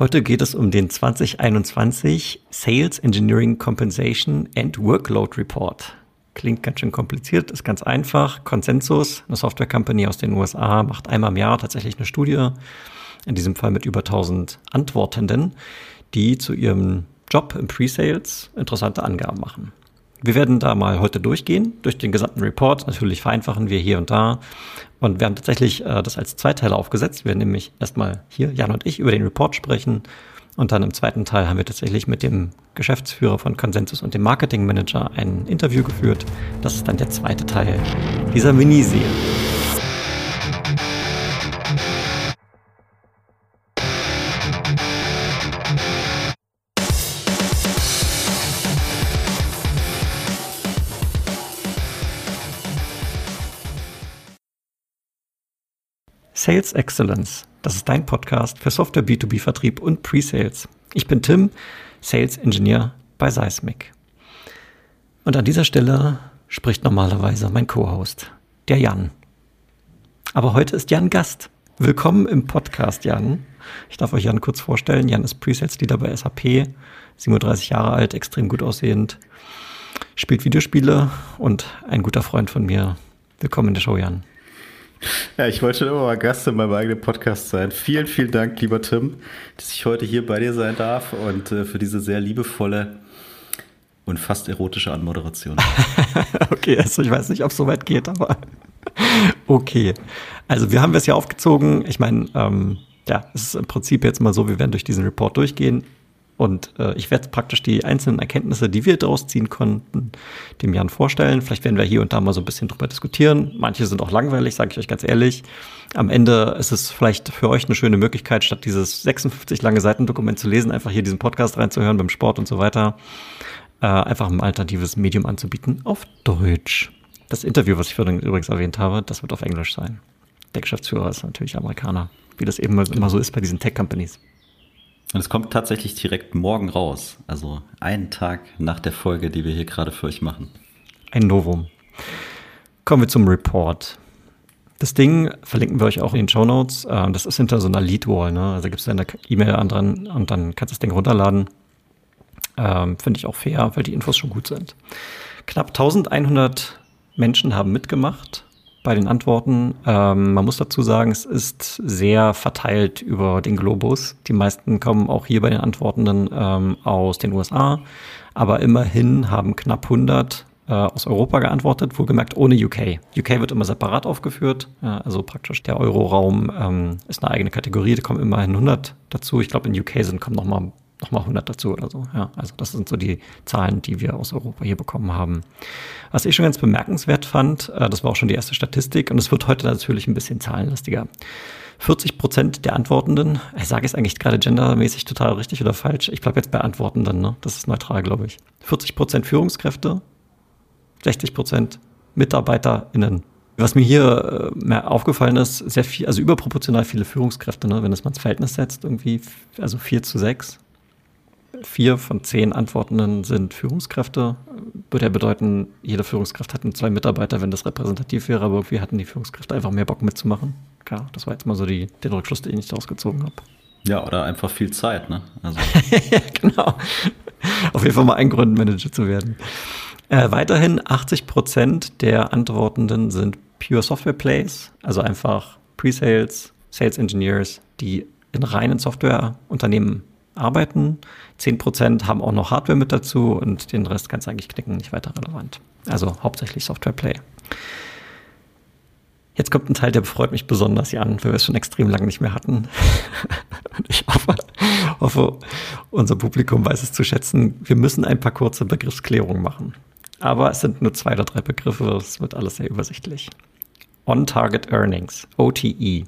Heute geht es um den 2021 Sales Engineering Compensation and Workload Report. Klingt ganz schön kompliziert, ist ganz einfach. Consensus, eine Software Company aus den USA, macht einmal im Jahr tatsächlich eine Studie, in diesem Fall mit über 1000 Antwortenden, die zu ihrem Job im Pre-Sales interessante Angaben machen. Wir werden da mal heute durchgehen, durch den gesamten Report. Natürlich vereinfachen wir hier und da. Und wir haben tatsächlich äh, das als Zweiteil aufgesetzt. Wir werden nämlich erstmal hier, Jan und ich, über den Report sprechen. Und dann im zweiten Teil haben wir tatsächlich mit dem Geschäftsführer von Consensus und dem Marketingmanager ein Interview geführt. Das ist dann der zweite Teil dieser Miniserie. Sales Excellence. Das ist dein Podcast für Software B2B-Vertrieb und Pre-Sales. Ich bin Tim, Sales Engineer bei Seismic. Und an dieser Stelle spricht normalerweise mein Co-Host, der Jan. Aber heute ist Jan Gast. Willkommen im Podcast, Jan. Ich darf euch Jan kurz vorstellen. Jan ist Pre-Sales Leader bei SAP, 37 Jahre alt, extrem gut aussehend, spielt Videospiele und ein guter Freund von mir. Willkommen in der Show, Jan. Ja, ich wollte schon immer mal Gast in meinem eigenen Podcast sein. Vielen, vielen Dank, lieber Tim, dass ich heute hier bei dir sein darf und äh, für diese sehr liebevolle und fast erotische Anmoderation. okay, also ich weiß nicht, ob es so weit geht, aber okay. Also wir haben es ja aufgezogen. Ich meine, ähm, ja, es ist im Prinzip jetzt mal so, wir werden durch diesen Report durchgehen. Und äh, ich werde praktisch die einzelnen Erkenntnisse, die wir daraus ziehen konnten, dem Jan vorstellen. Vielleicht werden wir hier und da mal so ein bisschen drüber diskutieren. Manche sind auch langweilig, sage ich euch ganz ehrlich. Am Ende ist es vielleicht für euch eine schöne Möglichkeit, statt dieses 56 lange Seitendokument zu lesen, einfach hier diesen Podcast reinzuhören beim Sport und so weiter. Äh, einfach ein alternatives Medium anzubieten auf Deutsch. Das Interview, was ich vorhin übrigens erwähnt habe, das wird auf Englisch sein. Der Geschäftsführer ist natürlich Amerikaner, wie das eben immer so ist bei diesen Tech-Companies. Und es kommt tatsächlich direkt morgen raus. Also einen Tag nach der Folge, die wir hier gerade für euch machen. Ein Novum. Kommen wir zum Report. Das Ding verlinken wir euch auch in den Show Notes. Äh, das ist hinter so einer Lead-Wall. Ne? Also gibst du eine E-Mail an dran und dann kannst du das Ding runterladen. Ähm, Finde ich auch fair, weil die Infos schon gut sind. Knapp 1100 Menschen haben mitgemacht bei den Antworten. Ähm, man muss dazu sagen, es ist sehr verteilt über den Globus. Die meisten kommen auch hier bei den Antwortenden ähm, aus den USA, aber immerhin haben knapp 100 äh, aus Europa geantwortet, wohlgemerkt ohne UK. UK wird immer separat aufgeführt, ja, also praktisch der Euroraum ähm, ist eine eigene Kategorie, da kommen immerhin 100 dazu. Ich glaube, in UK sind kommen noch mal nochmal 100 dazu oder so. Ja, also das sind so die Zahlen, die wir aus Europa hier bekommen haben. Was ich schon ganz bemerkenswert fand, äh, das war auch schon die erste Statistik und es wird heute natürlich ein bisschen zahlenlastiger. 40 Prozent der Antwortenden, ich sage es eigentlich gerade gendermäßig total richtig oder falsch, ich bleibe jetzt bei Antwortenden, ne? das ist neutral, glaube ich. 40 Prozent Führungskräfte, 60 Prozent MitarbeiterInnen. Was mir hier äh, mehr aufgefallen ist, sehr viel, also überproportional viele Führungskräfte, ne? wenn das mal ins Verhältnis setzt, irgendwie, also 4 zu 6 vier von zehn Antwortenden sind Führungskräfte. Würde ja bedeuten, jede Führungskraft hat zwei Mitarbeiter, wenn das repräsentativ wäre, aber irgendwie hatten die Führungskräfte einfach mehr Bock mitzumachen. Klar, das war jetzt mal so die, den Rückschluss, den ich daraus gezogen habe. Ja, oder einfach viel Zeit, ne? Also. ja, genau. Auf jeden Fall mal ein Grund, Manager zu werden. Äh, weiterhin 80 Prozent der Antwortenden sind Pure Software Plays, also einfach Pre-Sales, Sales Engineers, die in reinen Softwareunternehmen arbeiten. 10% haben auch noch Hardware mit dazu und den Rest kannst du eigentlich knicken, nicht weiter relevant. Also hauptsächlich Software Play. Jetzt kommt ein Teil, der freut mich besonders, Jan, weil wir es schon extrem lange nicht mehr hatten. Ich hoffe, hoffe, unser Publikum weiß es zu schätzen. Wir müssen ein paar kurze Begriffsklärungen machen. Aber es sind nur zwei oder drei Begriffe, es wird alles sehr übersichtlich. On-Target Earnings, OTE.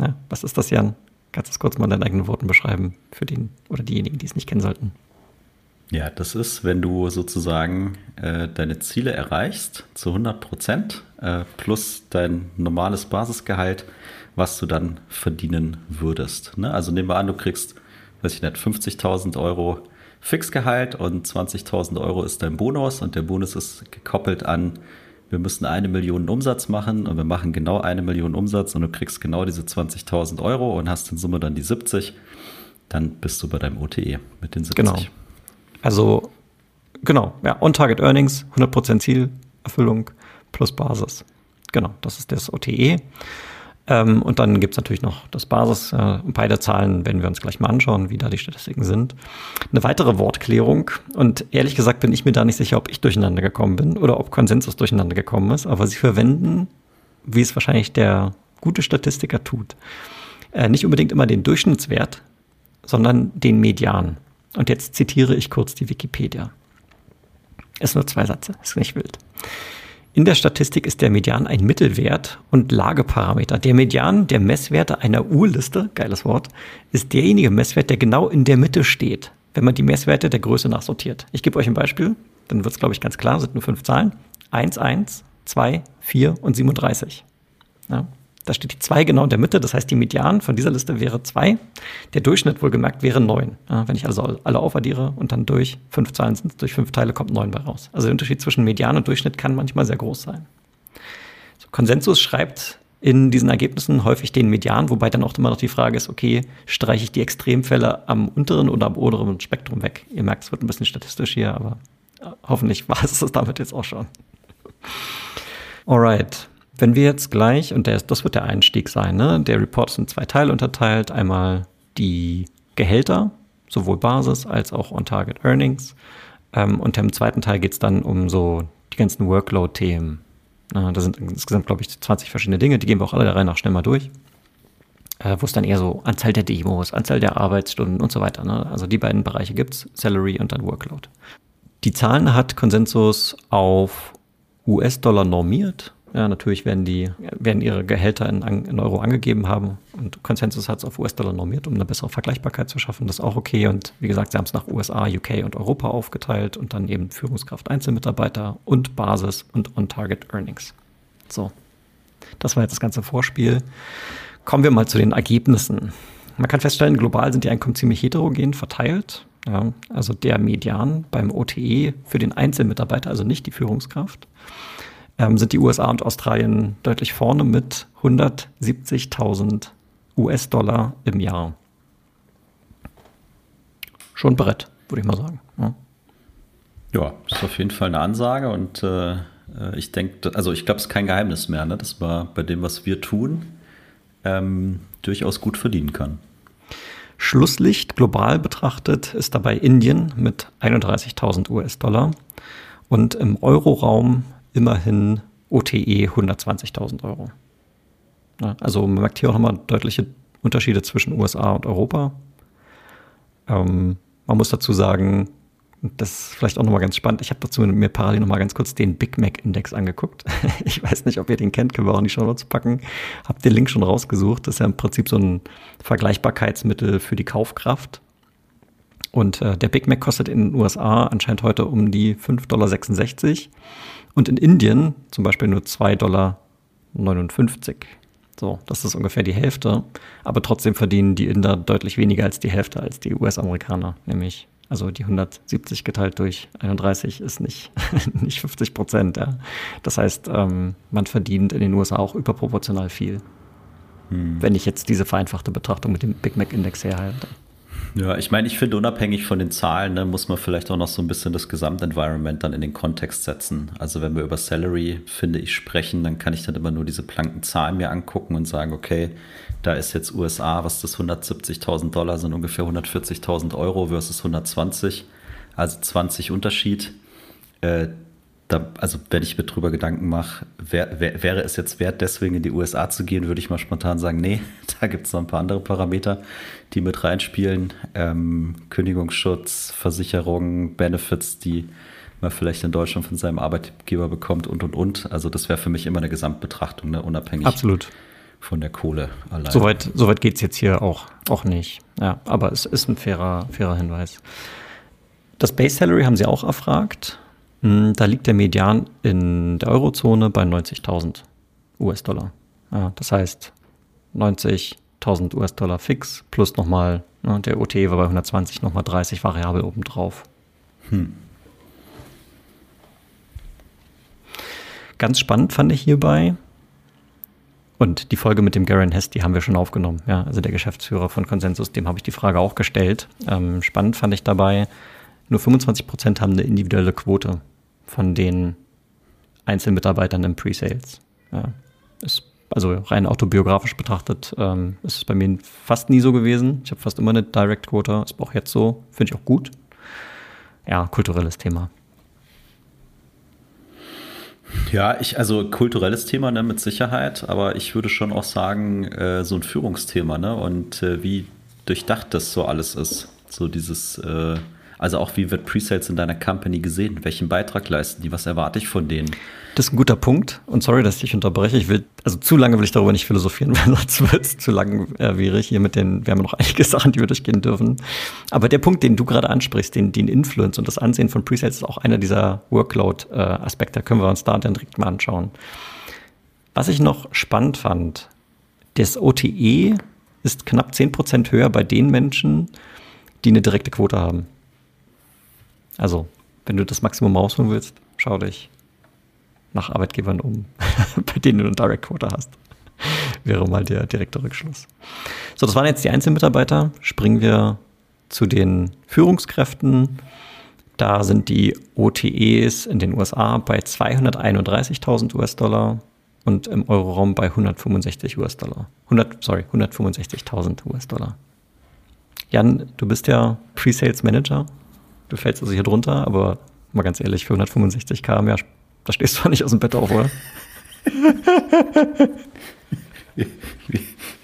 Ja, was ist das, Jan? Kannst du es kurz mal in deinen eigenen Worten beschreiben für den oder diejenigen, die es nicht kennen sollten? Ja, das ist, wenn du sozusagen äh, deine Ziele erreichst zu 100 Prozent äh, plus dein normales Basisgehalt, was du dann verdienen würdest. Ne? Also nehmen wir an, du kriegst, weiß ich nicht, 50.000 Euro Fixgehalt und 20.000 Euro ist dein Bonus und der Bonus ist gekoppelt an wir müssen eine Million Umsatz machen und wir machen genau eine Million Umsatz und du kriegst genau diese 20.000 Euro und hast in Summe dann die 70. dann bist du bei deinem OTE mit den 70. Genau. Also, genau, ja, On-Target Earnings, 100% Zielerfüllung plus Basis. Genau, das ist das OTE. Ähm, und dann gibt es natürlich noch das Basis. Äh, beide Zahlen werden wir uns gleich mal anschauen, wie da die Statistiken sind. Eine weitere Wortklärung. Und ehrlich gesagt bin ich mir da nicht sicher, ob ich durcheinander gekommen bin oder ob Konsensus durcheinander gekommen ist. Aber sie verwenden, wie es wahrscheinlich der gute Statistiker tut, äh, nicht unbedingt immer den Durchschnittswert, sondern den Median. Und jetzt zitiere ich kurz die Wikipedia. Ist nur zwei Sätze, ist nicht wild. In der Statistik ist der Median ein Mittelwert und Lageparameter. Der Median der Messwerte einer U-Liste, geiles Wort, ist derjenige Messwert, der genau in der Mitte steht, wenn man die Messwerte der Größe nachsortiert. Ich gebe euch ein Beispiel, dann wird es, glaube ich, ganz klar, sind nur fünf Zahlen. 1, 1, 2, 4 und 37. Ja. Da steht die 2 genau in der Mitte, das heißt, die Median von dieser Liste wäre 2. Der Durchschnitt wohlgemerkt wäre 9. Ja, wenn ich also alle aufaddiere und dann durch fünf Zahlen sind, durch fünf Teile kommt 9 bei raus. Also der Unterschied zwischen Median und Durchschnitt kann manchmal sehr groß sein. So, Konsensus schreibt in diesen Ergebnissen häufig den Median, wobei dann auch immer noch die Frage ist, okay, streiche ich die Extremfälle am unteren oder am oberen Spektrum weg? Ihr merkt, es wird ein bisschen statistisch hier, aber äh, hoffentlich war es das damit jetzt auch schon. Alright. Wenn wir jetzt gleich, und der, das wird der Einstieg sein, ne? der Report ist in zwei Teile unterteilt. Einmal die Gehälter, sowohl Basis als auch On-Target Earnings. Ähm, und im zweiten Teil geht es dann um so die ganzen Workload-Themen. Äh, da sind insgesamt, glaube ich, 20 verschiedene Dinge, die gehen wir auch alle der Reihe nach schnell mal durch. Äh, Wo es dann eher so Anzahl der Demos, Anzahl der Arbeitsstunden und so weiter. Ne? Also die beiden Bereiche gibt es, Salary und dann Workload. Die Zahlen hat Konsensus auf US-Dollar normiert ja, natürlich werden die, werden ihre Gehälter in, in Euro angegeben haben und Consensus hat es auf US-Dollar normiert, um eine bessere Vergleichbarkeit zu schaffen. Das ist auch okay. Und wie gesagt, sie haben es nach USA, UK und Europa aufgeteilt und dann eben Führungskraft, Einzelmitarbeiter und Basis und On-Target Earnings. So. Das war jetzt das ganze Vorspiel. Kommen wir mal zu den Ergebnissen. Man kann feststellen, global sind die Einkommen ziemlich heterogen verteilt. Ja, also der Median beim OTE für den Einzelmitarbeiter, also nicht die Führungskraft, ähm, sind die USA und Australien deutlich vorne mit 170.000 US-Dollar im Jahr. Schon Brett, würde ich mal sagen. Ja. ja, ist auf jeden Fall eine Ansage und äh, äh ich denke, also ich glaube, es ist kein Geheimnis mehr, ne, dass man bei dem, was wir tun, ähm, durchaus gut verdienen kann. Schlusslicht global betrachtet ist dabei Indien mit 31.000 US-Dollar und im Euroraum immerhin OTE 120.000 Euro. Also man merkt hier auch nochmal deutliche Unterschiede zwischen USA und Europa. Ähm, man muss dazu sagen, das ist vielleicht auch nochmal ganz spannend. Ich habe dazu mir parallel nochmal ganz kurz den Big Mac Index angeguckt. Ich weiß nicht, ob ihr den kennt, können wir auch in die Show Notes packen. Hab den Link schon rausgesucht. Das ist ja im Prinzip so ein Vergleichbarkeitsmittel für die Kaufkraft. Und äh, der Big Mac kostet in den USA anscheinend heute um die 5,66 Dollar und in Indien zum Beispiel nur 2,59 Dollar. So, das ist ungefähr die Hälfte. Aber trotzdem verdienen die Inder deutlich weniger als die Hälfte als die US-Amerikaner, nämlich also die 170 geteilt durch 31 ist nicht, nicht 50 Prozent. Ja. Das heißt, ähm, man verdient in den USA auch überproportional viel. Hm. Wenn ich jetzt diese vereinfachte Betrachtung mit dem Big Mac Index herhalte. Ja, ich meine, ich finde, unabhängig von den Zahlen, ne, muss man vielleicht auch noch so ein bisschen das Gesamtenvironment dann in den Kontext setzen. Also wenn wir über Salary, finde ich, sprechen, dann kann ich dann immer nur diese blanken Zahlen mir angucken und sagen, okay, da ist jetzt USA, was das 170.000 Dollar sind, ungefähr 140.000 Euro versus 120, also 20 Unterschied. Äh, da, also wenn ich mir drüber Gedanken mache, wär, wär, wäre es jetzt wert, deswegen in die USA zu gehen, würde ich mal spontan sagen, nee, da gibt es noch ein paar andere Parameter, die mit reinspielen. Ähm, Kündigungsschutz, Versicherungen, Benefits, die man vielleicht in Deutschland von seinem Arbeitgeber bekommt und, und, und. Also das wäre für mich immer eine Gesamtbetrachtung, ne, unabhängig Absolut. von der Kohle allein. Soweit, soweit geht es jetzt hier auch, auch nicht. Ja, aber es ist ein fairer, fairer Hinweis. Das Base Salary haben Sie auch erfragt. Hm, da liegt der Median in der Eurozone bei 90.000 US-Dollar. Das heißt 90.000 US-Dollar fix plus nochmal, ne, der OT war bei 120, nochmal 30 variabel obendrauf. Hm. Ganz spannend fand ich hierbei, Und die Folge mit dem Garen Hess, die haben wir schon aufgenommen. Ja, also der Geschäftsführer von Consensus, dem habe ich die Frage auch gestellt. Ähm, spannend fand ich dabei, nur 25 Prozent haben eine individuelle Quote von den Einzelmitarbeitern im Pre-Sales. Ja, ist also rein autobiografisch betrachtet, ähm, ist es bei mir fast nie so gewesen. Ich habe fast immer eine Direct-Quote, ist auch jetzt so, finde ich auch gut. Ja, kulturelles Thema. Ja, ich, also kulturelles Thema ne, mit Sicherheit, aber ich würde schon auch sagen, äh, so ein Führungsthema, ne? Und äh, wie durchdacht das so alles ist. So dieses äh, also auch wie wird Presales in deiner Company gesehen? Welchen Beitrag leisten die? Was erwarte ich von denen? Das ist ein guter Punkt. Und sorry, dass ich dich unterbreche. Ich will, also zu lange will ich darüber nicht philosophieren, weil sonst wird es zu langwierig hier mit den, wir haben noch einige Sachen, die wir durchgehen dürfen. Aber der Punkt, den du gerade ansprichst, den, den Influence und das Ansehen von Presales ist auch einer dieser Workload-Aspekte. Können wir uns da dann direkt mal anschauen. Was ich noch spannend fand, das OTE ist knapp 10% höher bei den Menschen, die eine direkte Quote haben. Also, wenn du das Maximum rausholen willst, schau dich nach Arbeitgebern um, bei denen du einen Direct Quota hast. Wäre mal der direkte Rückschluss. So, das waren jetzt die Einzelmitarbeiter. Springen wir zu den Führungskräften. Da sind die OTEs in den USA bei 231.000 US-Dollar und im Euroraum bei 165 US-Dollar. 100, sorry, 165.000 US-Dollar. Jan, du bist ja Pre-Sales Manager Du fällst also hier drunter, aber mal ganz ehrlich, für 165 km, ja, da stehst du doch nicht aus dem Bett auf, oder? Wie,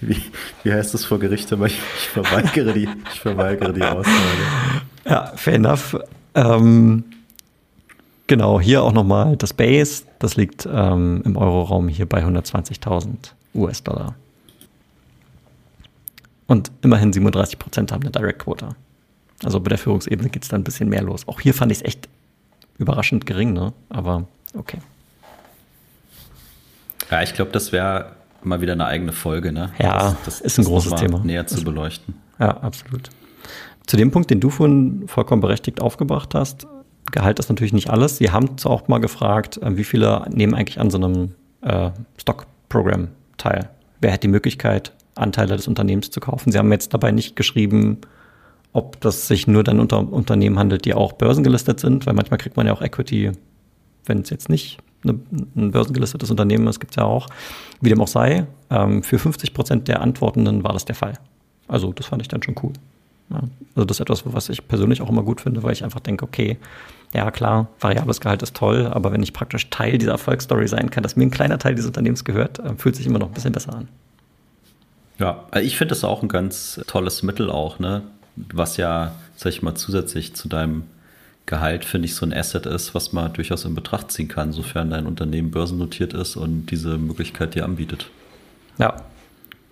wie, wie, heißt das vor Gericht? Aber ich, ich, verweigere, die, ich verweigere die Aussage. Ja, fair enough. Ähm, genau, hier auch nochmal das Base. Das liegt ähm, im Euroraum hier bei 120.000 US-Dollar. Und immerhin 37 Prozent haben eine Direct Quota. Also bei der Führungsebene geht es dann ein bisschen mehr los. Auch hier fand ich es echt überraschend gering, ne? Aber okay. Ja, ich glaube, das wäre mal wieder eine eigene Folge, ne? Ja, das, das ist ein großes Thema. Näher zu beleuchten. Ja, absolut. Zu dem Punkt, den du vorhin vollkommen berechtigt aufgebracht hast, Gehalt ist natürlich nicht alles. Sie haben auch mal gefragt, äh, wie viele nehmen eigentlich an so einem äh, Stock-Programm teil? Wer hat die Möglichkeit, Anteile des Unternehmens zu kaufen? Sie haben jetzt dabei nicht geschrieben, ob das sich nur dann unter Unternehmen handelt, die auch börsengelistet sind, weil manchmal kriegt man ja auch Equity, wenn es jetzt nicht eine, ein börsengelistetes Unternehmen ist, gibt es ja auch. Wie dem auch sei, ähm, für 50 Prozent der Antwortenden war das der Fall. Also das fand ich dann schon cool. Ja, also das ist etwas, was ich persönlich auch immer gut finde, weil ich einfach denke, okay, ja klar, variables Gehalt ist toll, aber wenn ich praktisch Teil dieser Erfolgsstory sein kann, dass mir ein kleiner Teil dieses Unternehmens gehört, äh, fühlt sich immer noch ein bisschen besser an. Ja, ich finde das auch ein ganz tolles Mittel auch, ne? Was ja, sag ich mal, zusätzlich zu deinem Gehalt, finde ich, so ein Asset ist, was man durchaus in Betracht ziehen kann, sofern dein Unternehmen börsennotiert ist und diese Möglichkeit dir anbietet. Ja,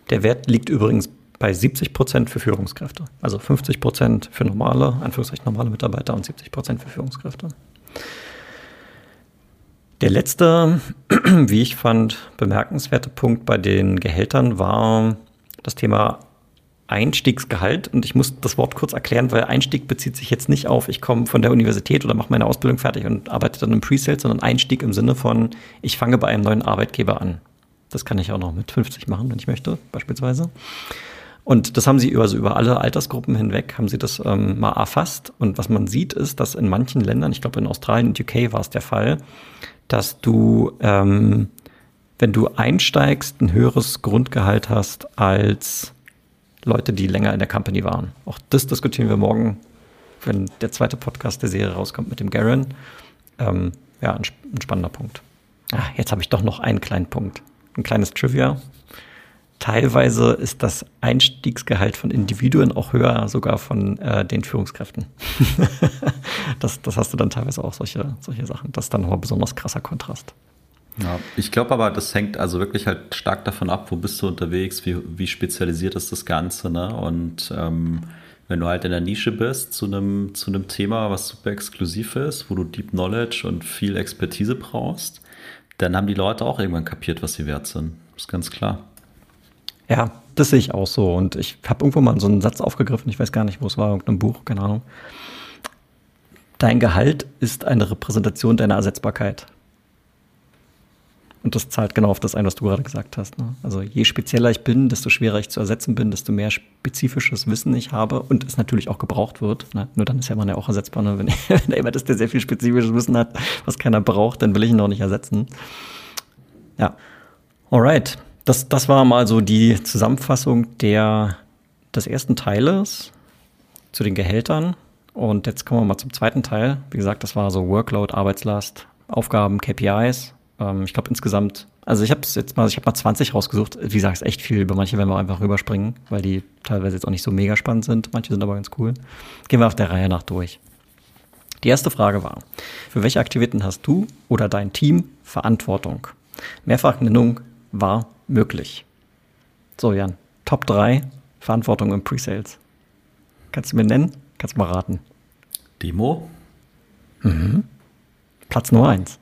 der Wert liegt übrigens bei 70 Prozent für Führungskräfte. Also 50 Prozent für normale, Anführungszeichen normale Mitarbeiter und 70 Prozent für Führungskräfte. Der letzte, wie ich fand, bemerkenswerte Punkt bei den Gehältern war das Thema Einstiegsgehalt. Und ich muss das Wort kurz erklären, weil Einstieg bezieht sich jetzt nicht auf, ich komme von der Universität oder mache meine Ausbildung fertig und arbeite dann im Pre-Sales, sondern Einstieg im Sinne von, ich fange bei einem neuen Arbeitgeber an. Das kann ich auch noch mit 50 machen, wenn ich möchte, beispielsweise. Und das haben sie über, also über alle Altersgruppen hinweg, haben sie das ähm, mal erfasst. Und was man sieht, ist, dass in manchen Ländern, ich glaube in Australien und UK war es der Fall, dass du, ähm, wenn du einsteigst, ein höheres Grundgehalt hast als Leute, die länger in der Company waren. Auch das diskutieren wir morgen, wenn der zweite Podcast der Serie rauskommt mit dem Garen. Ähm, ja, ein, ein, spannender Punkt. Ah, jetzt habe ich doch noch einen kleinen Punkt. Ein kleines Trivia. Teilweise ist das Einstiegsgehalt von Individuen auch höher, sogar von äh, den Führungskräften. das, das hast du dann teilweise auch solche, solche Sachen. Das ist dann nochmal besonders krasser Kontrast. Ja, ich glaube aber, das hängt also wirklich halt stark davon ab, wo bist du unterwegs, wie, wie spezialisiert ist das Ganze, ne? Und ähm, wenn du halt in der Nische bist zu einem zu einem Thema, was super exklusiv ist, wo du Deep Knowledge und viel Expertise brauchst, dann haben die Leute auch irgendwann kapiert, was sie wert sind. ist ganz klar. Ja, das sehe ich auch so. Und ich habe irgendwo mal so einen Satz aufgegriffen, ich weiß gar nicht, wo es war, irgendein Buch, keine Ahnung. Dein Gehalt ist eine Repräsentation deiner Ersetzbarkeit. Und das zahlt genau auf das ein, was du gerade gesagt hast. Ne? Also je spezieller ich bin, desto schwerer ich zu ersetzen bin, desto mehr spezifisches Wissen ich habe und es natürlich auch gebraucht wird. Ne? Nur dann ist ja man ja auch ersetzbar. Ne? Wenn, wenn da jemand ist, der sehr viel spezifisches Wissen hat, was keiner braucht, dann will ich ihn auch nicht ersetzen. Ja. Alright. Das, das war mal so die Zusammenfassung der, des ersten Teiles zu den Gehältern. Und jetzt kommen wir mal zum zweiten Teil. Wie gesagt, das war so Workload, Arbeitslast, Aufgaben, KPIs ähm, ich glaube insgesamt, also ich habe jetzt mal, ich habe mal 20 rausgesucht. Wie gesagt, ist echt viel. Über manche werden wir einfach rüberspringen, weil die teilweise jetzt auch nicht so mega spannend sind. Manche sind aber ganz cool. Gehen wir auf der Reihe nach durch. Die erste Frage war, für welche Aktivitäten hast du oder dein Team Verantwortung? Mehrfachnennung war möglich. So, Jan, Top 3 Verantwortung im Pre-Sales. Kannst du mir nennen? Kannst du mal raten. Demo. Mhm. Platz Nummer 1.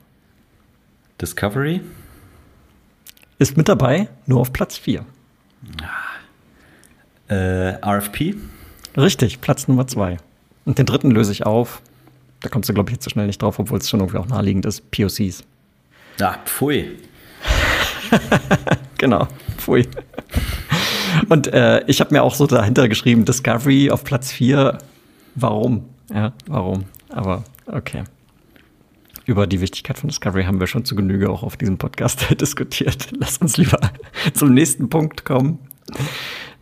Discovery? Ist mit dabei, nur auf Platz 4. Äh, RFP? Richtig, Platz Nummer 2. Und den dritten löse ich auf. Da kommst du, glaube ich, jetzt so schnell nicht drauf, obwohl es schon irgendwie auch naheliegend ist. POCs. Ja, pfui. genau, pfui. Und äh, ich habe mir auch so dahinter geschrieben, Discovery auf Platz 4. Warum? Ja, warum? Aber okay über die Wichtigkeit von Discovery haben wir schon zu Genüge auch auf diesem Podcast diskutiert. Lass uns lieber zum nächsten Punkt kommen.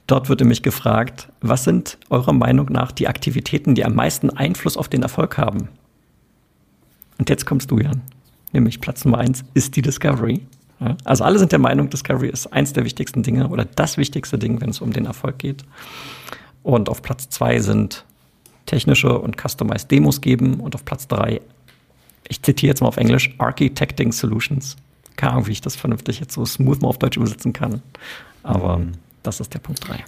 Dort wird nämlich gefragt, was sind eurer Meinung nach die Aktivitäten, die am meisten Einfluss auf den Erfolg haben? Und jetzt kommst du, Jan. Nämlich Platz Nummer eins ist die Discovery. Also alle sind der Meinung, Discovery ist eins der wichtigsten Dinge oder das wichtigste Ding, wenn es um den Erfolg geht. Und auf Platz zwei sind technische und customized Demos geben und auf Platz drei ich zitiere jetzt mal auf Englisch, Architecting Solutions. Keine Ahnung, wie ich das vernünftig jetzt so smooth mal auf Deutsch übersetzen kann. Aber mhm. das ist der Punkt 3.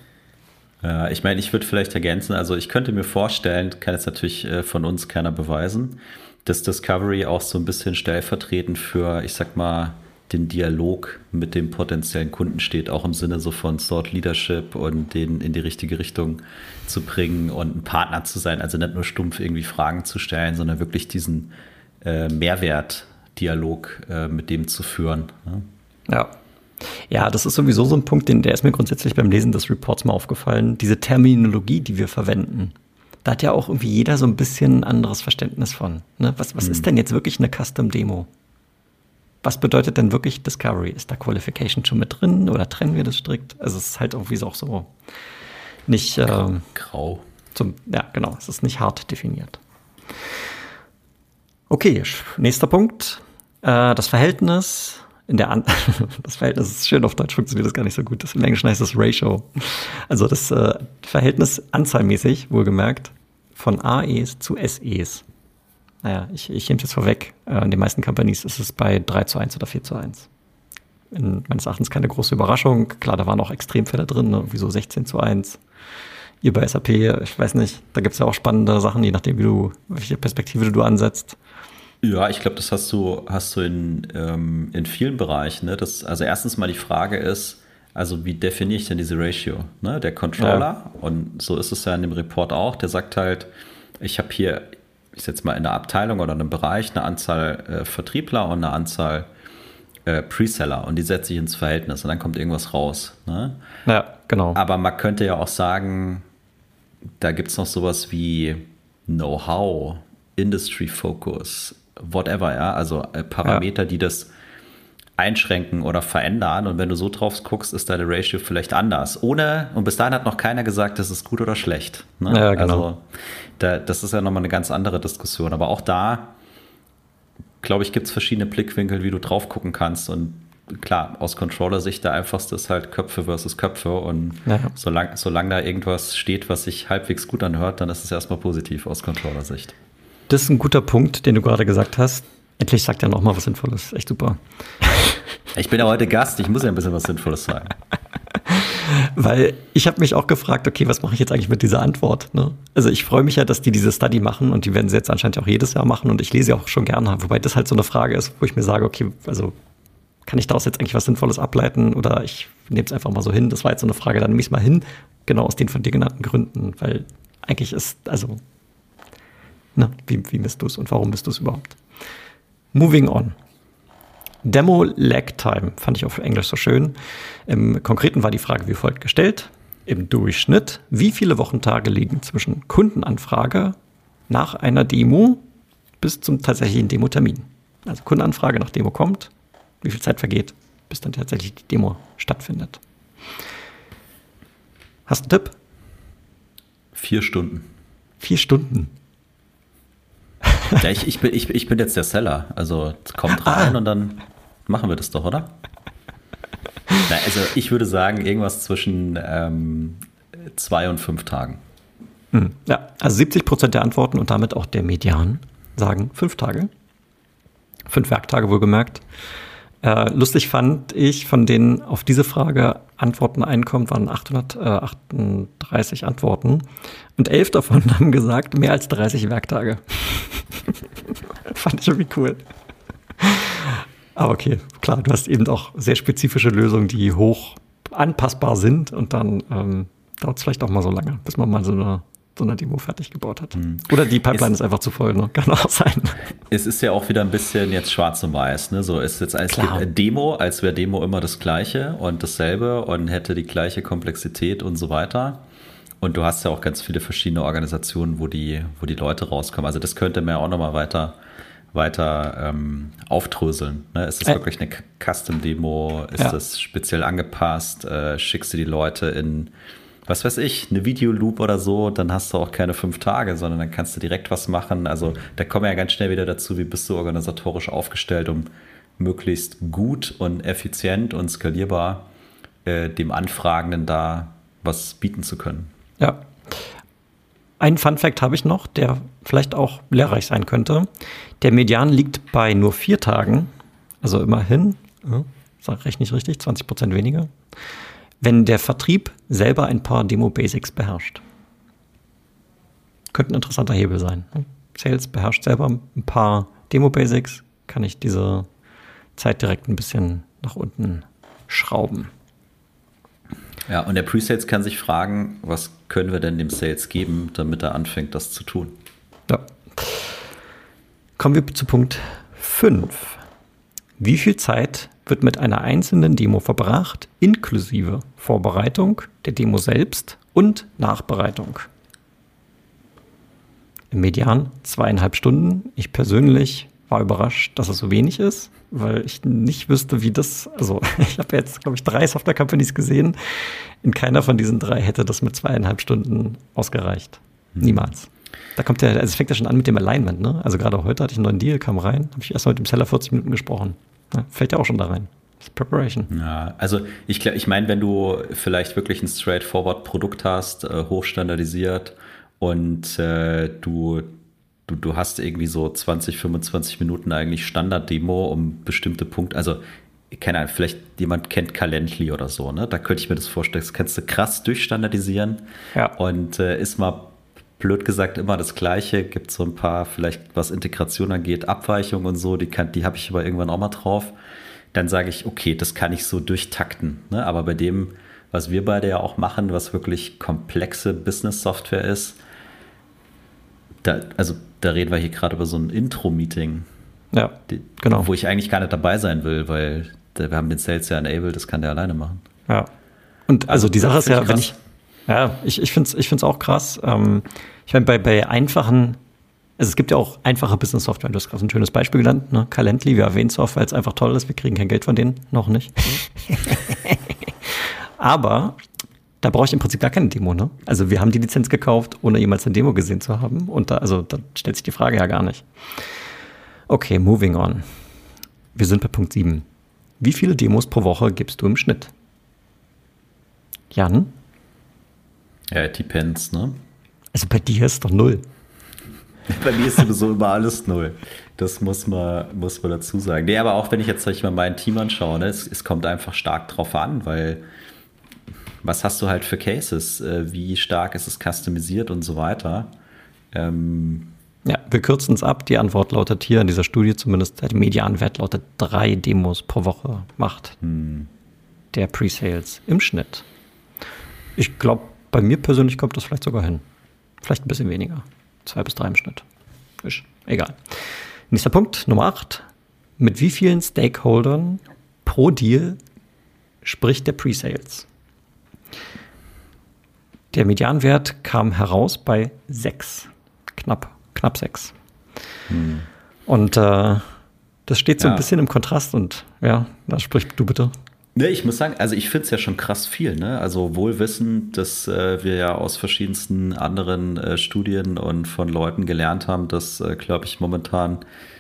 Ja, ich meine, ich würde vielleicht ergänzen, also ich könnte mir vorstellen, kann jetzt natürlich äh, von uns keiner beweisen, dass Discovery auch so ein bisschen stellvertretend für, ich sag mal, den Dialog mit dem potenziellen Kunden steht, auch im Sinne so von Thought Leadership und den in die richtige Richtung zu bringen und ein Partner zu sein, also nicht nur stumpf irgendwie Fragen zu stellen, sondern wirklich diesen äh, Mehrwertdialog äh, mit dem zu führen. Ne? Ja. Ja, das ist sowieso so ein Punkt, den, der ist mir grundsätzlich beim Lesen des Reports mal aufgefallen. Diese Terminologie, die wir verwenden. Da hat ja auch irgendwie jeder so ein bisschen ein anderes Verständnis von. Ne? Was, was hm. ist denn jetzt wirklich eine Custom-Demo? Was bedeutet denn wirklich Discovery? Ist da Qualification schon mit drin oder trennen wir das strikt? Also es ist halt irgendwie auch so nicht ähm, grau. Zum, ja, genau, es ist nicht hart definiert. Okay, nächster Punkt. Äh, das Verhältnis in der An das Verhältnis ist schön auf Deutsch funktioniert das gar nicht so gut. Das im Englischen heißt das Ratio. Also das äh, Verhältnis anzahlmäßig, wohlgemerkt, von AEs zu SEs. Naja, ich, ich nehme es jetzt vorweg. Äh, in den meisten Companies ist es bei 3 zu 1 oder 4 zu 1. In meines Erachtens keine große Überraschung. Klar, da waren auch Extremfälle drin, ne? wie so 16 zu 1. Ihr bei SAP, ich weiß nicht, da gibt es ja auch spannende Sachen, je nachdem, wie du, welche Perspektive du ansetzt. Ja, ich glaube, das hast du, hast du in, ähm, in vielen Bereichen. Ne? Das, also erstens mal die Frage ist, also wie definiere ich denn diese Ratio? Ne? Der Controller, ja. und so ist es ja in dem Report auch, der sagt halt, ich habe hier, ich setze mal in einer Abteilung oder in einem Bereich eine Anzahl äh, Vertriebler und eine Anzahl äh, Preseller und die setze ich ins Verhältnis und dann kommt irgendwas raus. Ne? Ja, genau. Aber man könnte ja auch sagen, da gibt es noch sowas wie Know-how, Industry Focus, whatever, ja, also äh, Parameter, ja. die das einschränken oder verändern. Und wenn du so drauf guckst, ist deine Ratio vielleicht anders. Ohne, und bis dahin hat noch keiner gesagt, das ist gut oder schlecht. Ne? Ja, genau. Also da, das ist ja nochmal eine ganz andere Diskussion. Aber auch da, glaube ich, gibt es verschiedene Blickwinkel, wie du drauf gucken kannst. Und klar, aus Controller-Sicht der einfachste ist halt Köpfe versus Köpfe. Und ja. solange solang da irgendwas steht, was sich halbwegs gut anhört, dann ist es erstmal positiv aus Controller-Sicht. Das ist ein guter Punkt, den du gerade gesagt hast. Endlich sagt er noch mal was Sinnvolles. Echt super. Ich bin ja heute Gast, ich muss ja ein bisschen was Sinnvolles sagen. Weil ich habe mich auch gefragt, okay, was mache ich jetzt eigentlich mit dieser Antwort? Ne? Also ich freue mich ja, dass die diese Study machen und die werden sie jetzt anscheinend auch jedes Jahr machen und ich lese ja auch schon gerne, wobei das halt so eine Frage ist, wo ich mir sage, okay, also kann ich daraus jetzt eigentlich was Sinnvolles ableiten oder ich nehme es einfach mal so hin. Das war jetzt so eine Frage, dann nehme ich es mal hin, genau aus den von dir genannten Gründen, weil eigentlich ist, also na, wie, wie misst du es und warum misst du es überhaupt? Moving on. Demo Lag Time fand ich auf Englisch so schön. Im Konkreten war die Frage wie folgt gestellt. Im Durchschnitt, wie viele Wochentage liegen zwischen Kundenanfrage nach einer Demo bis zum tatsächlichen Demo-Termin? Also Kundenanfrage nach Demo kommt, wie viel Zeit vergeht, bis dann tatsächlich die Demo stattfindet. Hast du einen Tipp? Vier Stunden. Vier Stunden. Ja, ich, ich, bin, ich, ich bin jetzt der Seller. Also kommt rein ah. und dann machen wir das doch, oder? Na, also ich würde sagen, irgendwas zwischen ähm, zwei und fünf Tagen. Hm, ja, also 70 Prozent der Antworten und damit auch der Median sagen fünf Tage. Fünf Werktage wohlgemerkt. Äh, lustig fand ich, von denen auf diese Frage Antworten einkommt, waren 838 Antworten. Und elf davon haben gesagt, mehr als 30 Werktage. fand ich irgendwie cool. Aber okay, klar, du hast eben auch sehr spezifische Lösungen, die hoch anpassbar sind und dann ähm, dauert es vielleicht auch mal so lange, bis man mal so eine so eine Demo fertig gebaut hat. Mhm. Oder die Pipeline es, ist einfach zu voll, ne? Kann auch sein. Es ist ja auch wieder ein bisschen jetzt schwarz und weiß, ne? So ist jetzt als Demo, als wäre Demo immer das Gleiche und dasselbe und hätte die gleiche Komplexität und so weiter. Und du hast ja auch ganz viele verschiedene Organisationen, wo die, wo die Leute rauskommen. Also das könnte man ja auch nochmal weiter, weiter ähm, aufdröseln. Ne? Ist das äh, wirklich eine Custom-Demo? Ist ja. das speziell angepasst? Äh, schickst du die Leute in was weiß ich, eine Videoloop oder so, dann hast du auch keine fünf Tage, sondern dann kannst du direkt was machen. Also da kommen wir ja ganz schnell wieder dazu, wie bist du organisatorisch aufgestellt, um möglichst gut und effizient und skalierbar äh, dem Anfragenden da was bieten zu können. Ja. Ein Fun Fact habe ich noch, der vielleicht auch lehrreich sein könnte. Der Median liegt bei nur vier Tagen, also immerhin, ja, sag recht nicht richtig, 20 Prozent weniger wenn der Vertrieb selber ein paar Demo-Basics beherrscht. Könnte ein interessanter Hebel sein. Sales beherrscht selber ein paar Demo-Basics, kann ich diese Zeit direkt ein bisschen nach unten schrauben. Ja, und der Pre-Sales kann sich fragen, was können wir denn dem Sales geben, damit er anfängt, das zu tun? Ja. Kommen wir zu Punkt 5. Wie viel Zeit wird mit einer einzelnen Demo verbracht, inklusive Vorbereitung der Demo selbst und Nachbereitung? Im Median zweieinhalb Stunden. Ich persönlich war überrascht, dass es so wenig ist, weil ich nicht wüsste, wie das, also ich habe jetzt, glaube ich, drei Software Companies gesehen. In keiner von diesen drei hätte das mit zweieinhalb Stunden ausgereicht. Mhm. Niemals. Da kommt ja, also es fängt ja schon an mit dem Alignment, ne? Also gerade heute hatte ich einen neuen Deal, kam rein, habe ich erst mal mit dem Seller 40 Minuten gesprochen. Ja, fällt ja auch schon da rein. Preparation. Ja, also ich, ich meine, wenn du vielleicht wirklich ein straightforward Produkt hast, äh, hochstandardisiert und äh, du, du, du hast irgendwie so 20, 25 Minuten eigentlich Standard-Demo um bestimmte Punkte, also keine Ahnung, vielleicht jemand kennt Calendly oder so, ne? Da könnte ich mir das vorstellen. Das kannst du krass durchstandardisieren ja. und äh, ist mal blöd gesagt immer das Gleiche. Gibt so ein paar, vielleicht was Integration angeht, Abweichungen und so, die, kann, die habe ich aber irgendwann auch mal drauf. Dann sage ich, okay, das kann ich so durchtakten. Ne? Aber bei dem, was wir beide ja auch machen, was wirklich komplexe Business-Software ist, da, also da reden wir hier gerade über so ein Intro-Meeting. Ja, genau. Wo ich eigentlich gar nicht dabei sein will, weil wir haben den Sales ja enabled, das kann der alleine machen. Ja. Und also, also die Sache ist ja, wenn ich, ja, ich, ich finde es ich find's auch krass. Ähm, ich meine, bei, bei einfachen, also es gibt ja auch einfache Business-Software. Du hast gerade ein schönes Beispiel genannt, ne? Calendly, wir erwähnen es oft, weil es einfach toll ist. Wir kriegen kein Geld von denen, noch nicht. Aber da brauche ich im Prinzip gar keine Demo, ne? Also wir haben die Lizenz gekauft, ohne jemals eine Demo gesehen zu haben. Und da, also da stellt sich die Frage ja gar nicht. Okay, moving on. Wir sind bei Punkt 7. Wie viele Demos pro Woche gibst du im Schnitt? Jan? Ja, it depends, ne? Also bei dir ist doch null. Bei mir ist sowieso immer alles null. Das muss man, muss man dazu sagen. Nee, aber auch wenn ich jetzt ich mal mein Team anschaue, ne, es, es kommt einfach stark drauf an, weil was hast du halt für Cases? Äh, wie stark ist es customisiert und so weiter? Ähm, ja, wir kürzen es ab. Die Antwort lautet hier in dieser Studie zumindest, der Medianwert lautet drei Demos pro Woche macht hm. der Pre-Sales im Schnitt. Ich glaube, bei mir persönlich kommt das vielleicht sogar hin. Vielleicht ein bisschen weniger. Zwei bis drei im Schnitt. Ist egal. Nächster Punkt, Nummer acht. Mit wie vielen Stakeholdern pro Deal spricht der Pre-Sales? Der Medianwert kam heraus bei sechs, knapp, knapp sechs. Hm. Und äh, das steht so ja. ein bisschen im Kontrast und ja, da sprich du bitte. Ne, ich muss sagen, also ich finde es ja schon krass viel, ne? Also wohl wissend, dass äh, wir ja aus verschiedensten anderen äh, Studien und von Leuten gelernt haben, dass, äh, glaube ich, momentan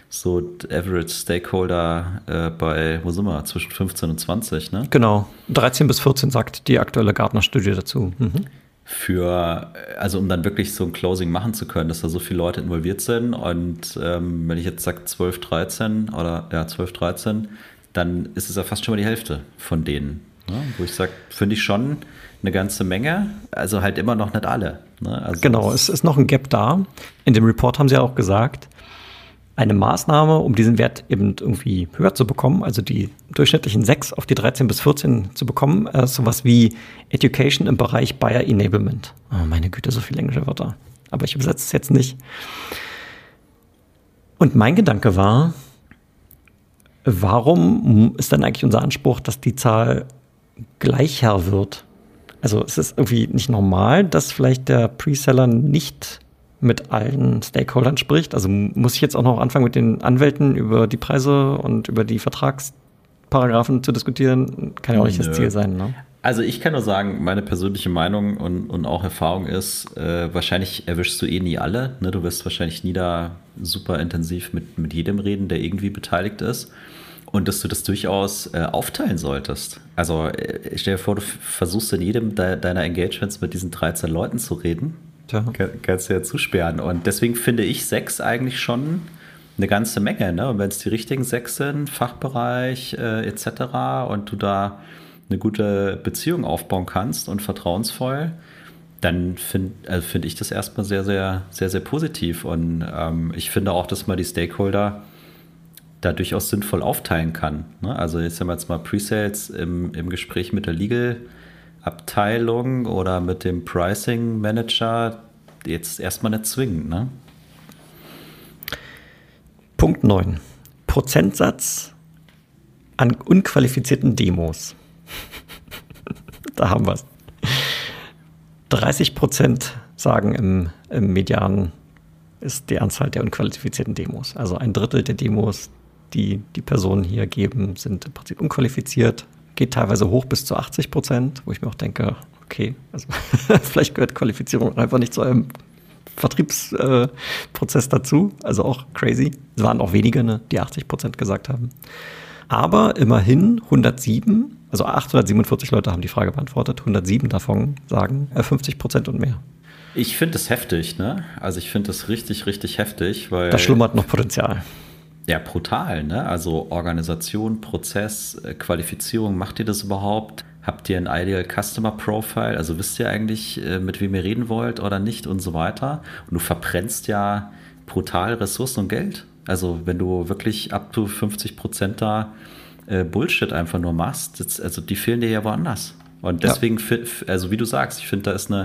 so Average Stakeholder äh, bei, wo sind wir, zwischen 15 und 20, ne? Genau, 13 bis 14 sagt die aktuelle Gartner-Studie dazu. Mhm für, also um dann wirklich so ein Closing machen zu können, dass da so viele Leute involviert sind. Und ähm, wenn ich jetzt sage 12, 13 oder ja, 12, 13, dann ist es ja fast schon mal die Hälfte von denen. Ne? Wo ich sage, finde ich schon eine ganze Menge, also halt immer noch nicht alle. Ne? Also genau, es ist noch ein Gap da. In dem Report haben sie auch gesagt, eine Maßnahme, um diesen Wert eben irgendwie höher zu bekommen, also die durchschnittlichen 6 auf die 13 bis 14 zu bekommen, äh, sowas wie Education im Bereich Buyer Enablement. Oh, meine Güte, so viele englische Wörter. Aber ich übersetze es jetzt nicht. Und mein Gedanke war, warum ist dann eigentlich unser Anspruch, dass die Zahl gleicher wird? Also es ist irgendwie nicht normal, dass vielleicht der Preseller nicht mit allen Stakeholdern spricht. Also muss ich jetzt auch noch anfangen, mit den Anwälten über die Preise und über die Vertragsparagraphen zu diskutieren? Kann ja auch nicht Nö. das Ziel sein. Ne? Also ich kann nur sagen, meine persönliche Meinung und, und auch Erfahrung ist, äh, wahrscheinlich erwischst du eh nie alle. Ne? Du wirst wahrscheinlich nie da super intensiv mit, mit jedem reden, der irgendwie beteiligt ist. Und dass du das durchaus äh, aufteilen solltest. Also äh, stell dir vor, du versuchst in jedem de deiner Engagements mit diesen 13 Leuten zu reden ja. kannst du ja zusperren. Und deswegen finde ich sechs eigentlich schon eine ganze Menge. Ne? Und wenn es die richtigen sechs sind, Fachbereich äh, etc. und du da eine gute Beziehung aufbauen kannst und vertrauensvoll, dann finde also find ich das erstmal sehr, sehr, sehr, sehr positiv. Und ähm, ich finde auch, dass man die Stakeholder da durchaus sinnvoll aufteilen kann. Ne? Also jetzt haben wir jetzt mal Presales im, im Gespräch mit der Legal- Abteilung oder mit dem Pricing Manager jetzt erstmal nicht zwingend, ne? Punkt 9. Prozentsatz an unqualifizierten Demos. da haben wir es. 30 Prozent sagen im, im Median ist die Anzahl der unqualifizierten Demos. Also ein Drittel der Demos, die die Personen hier geben, sind im Prinzip unqualifiziert geht teilweise hoch bis zu 80 Prozent, wo ich mir auch denke, okay, also vielleicht gehört Qualifizierung einfach nicht zu einem Vertriebsprozess äh, dazu. Also auch crazy. Es waren auch wenige, ne, die 80 Prozent gesagt haben. Aber immerhin 107, also 847 Leute haben die Frage beantwortet, 107 davon sagen äh, 50 Prozent und mehr. Ich finde das heftig, ne? Also ich finde das richtig, richtig heftig, weil. Da schlummert noch Potenzial. Ja, brutal, ne? Also Organisation, Prozess, äh, Qualifizierung, macht ihr das überhaupt? Habt ihr ein Ideal Customer Profile? Also wisst ihr eigentlich, äh, mit wem ihr reden wollt oder nicht und so weiter? Und du verbrennst ja brutal Ressourcen und Geld. Also wenn du wirklich ab zu 50 Prozent da äh, Bullshit einfach nur machst, das, also die fehlen dir ja woanders. Und deswegen, ja. also wie du sagst, ich finde, da ist eine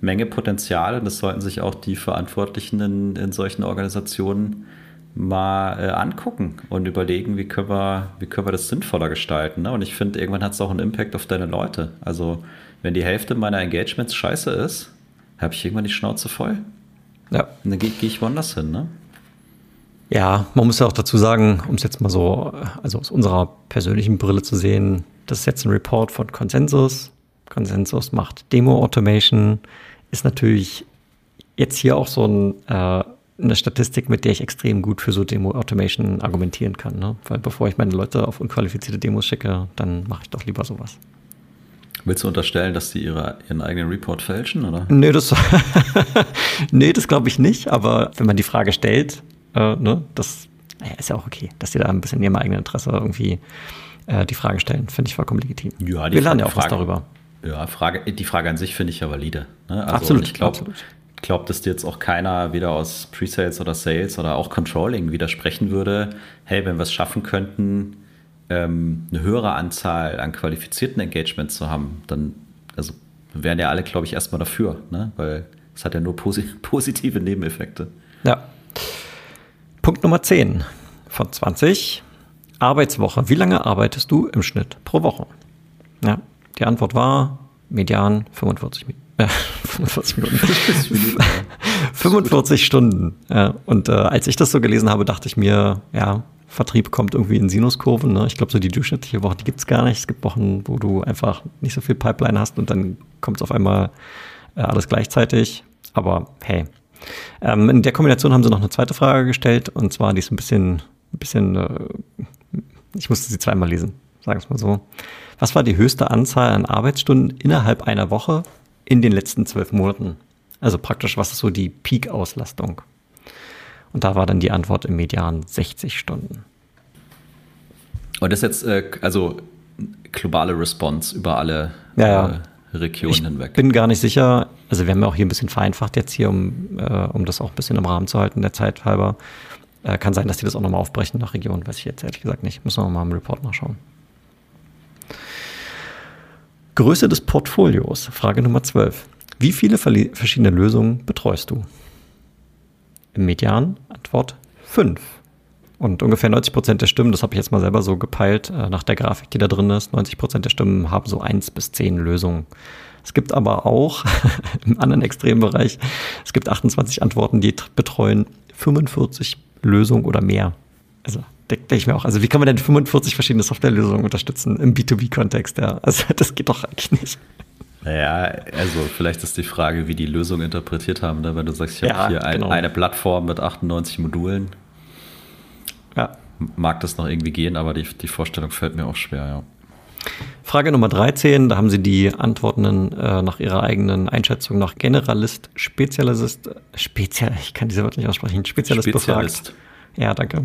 Menge Potenzial und das sollten sich auch die Verantwortlichen in, in solchen Organisationen mal äh, angucken und überlegen, wie können wir, wie können wir das sinnvoller gestalten. Ne? Und ich finde, irgendwann hat es auch einen Impact auf deine Leute. Also, wenn die Hälfte meiner Engagements scheiße ist, habe ich irgendwann die Schnauze voll. Ja. Und dann gehe geh ich woanders hin, ne? Ja, man muss ja auch dazu sagen, um es jetzt mal so, also aus unserer persönlichen Brille zu sehen, das ist jetzt ein Report von Consensus. Consensus macht Demo-Automation, ist natürlich jetzt hier auch so ein äh, eine Statistik, mit der ich extrem gut für so Demo-Automation argumentieren kann. Ne? Weil bevor ich meine Leute auf unqualifizierte Demos schicke, dann mache ich doch lieber sowas. Willst du unterstellen, dass die ihre, ihren eigenen Report fälschen, oder? Nee, das, nee, das glaube ich nicht. Aber wenn man die Frage stellt, äh, ne, das naja, ist ja auch okay, dass die da ein bisschen in ihrem eigenen Interesse irgendwie äh, die Fragen stellen. Finde ich vollkommen legitim. Ja, Wir lernen ja auch Frage, was darüber. Ja, Frage, die Frage an sich finde ich ja valide. Ne? Also absolut. Ich glaube, glaube, dass dir jetzt auch keiner wieder aus Presales oder Sales oder auch Controlling widersprechen würde, hey, wenn wir es schaffen könnten, ähm, eine höhere Anzahl an qualifizierten Engagements zu haben, dann also wären ja alle, glaube ich, erstmal dafür, ne? weil es hat ja nur posi positive Nebeneffekte. Ja. Punkt Nummer 10 von 20. Arbeitswoche. Wie lange arbeitest du im Schnitt pro Woche? Ja, die Antwort war median 45 Minuten. Äh, 45 Minuten. 45 Stunden. Ja, und äh, als ich das so gelesen habe, dachte ich mir, ja, Vertrieb kommt irgendwie in Sinuskurven. Ne? Ich glaube, so die durchschnittliche Woche, die gibt es gar nicht. Es gibt Wochen, wo du einfach nicht so viel Pipeline hast und dann kommt es auf einmal äh, alles gleichzeitig. Aber hey. Ähm, in der Kombination haben sie noch eine zweite Frage gestellt und zwar, die ist ein bisschen, ein bisschen, äh, ich musste sie zweimal lesen, sagen wir es mal so. Was war die höchste Anzahl an Arbeitsstunden innerhalb einer Woche in den letzten zwölf Monaten? Also praktisch, was ist so die Peak-Auslastung? Und da war dann die Antwort im Median 60 Stunden. Und das ist jetzt äh, also globale Response über alle ja, ja. Äh, Regionen ich hinweg. Ich bin gar nicht sicher. Also wir haben ja auch hier ein bisschen vereinfacht jetzt hier, um, äh, um das auch ein bisschen im Rahmen zu halten, der Zeit halber. Äh, kann sein, dass die das auch nochmal aufbrechen nach Region, weiß ich jetzt ehrlich gesagt nicht. Müssen wir mal im Report nachschauen. Größe des Portfolios, Frage Nummer 12. Wie viele verschiedene Lösungen betreust du? Im Median Antwort 5. Und ungefähr 90 Prozent der Stimmen, das habe ich jetzt mal selber so gepeilt, äh, nach der Grafik, die da drin ist, 90 Prozent der Stimmen haben so 1 bis 10 Lösungen. Es gibt aber auch im anderen Extrembereich, es gibt 28 Antworten, die betreuen 45 Lösungen oder mehr. Also denke ich mir auch, also wie kann man denn 45 verschiedene Softwarelösungen unterstützen im B2B-Kontext? Ja? Also das geht doch eigentlich nicht. Naja, also vielleicht ist die Frage, wie die Lösung interpretiert haben. Ne? Wenn du sagst, ich ja, habe hier ein, genau. eine Plattform mit 98 Modulen, ja. mag das noch irgendwie gehen, aber die, die Vorstellung fällt mir auch schwer, ja. Frage Nummer 13, da haben Sie die Antworten äh, nach Ihrer eigenen Einschätzung nach Generalist, Spezialist, Spezial, ich kann diese Wörter nicht aussprechen, Spezialist, Spezialist. befragt. Ja, danke.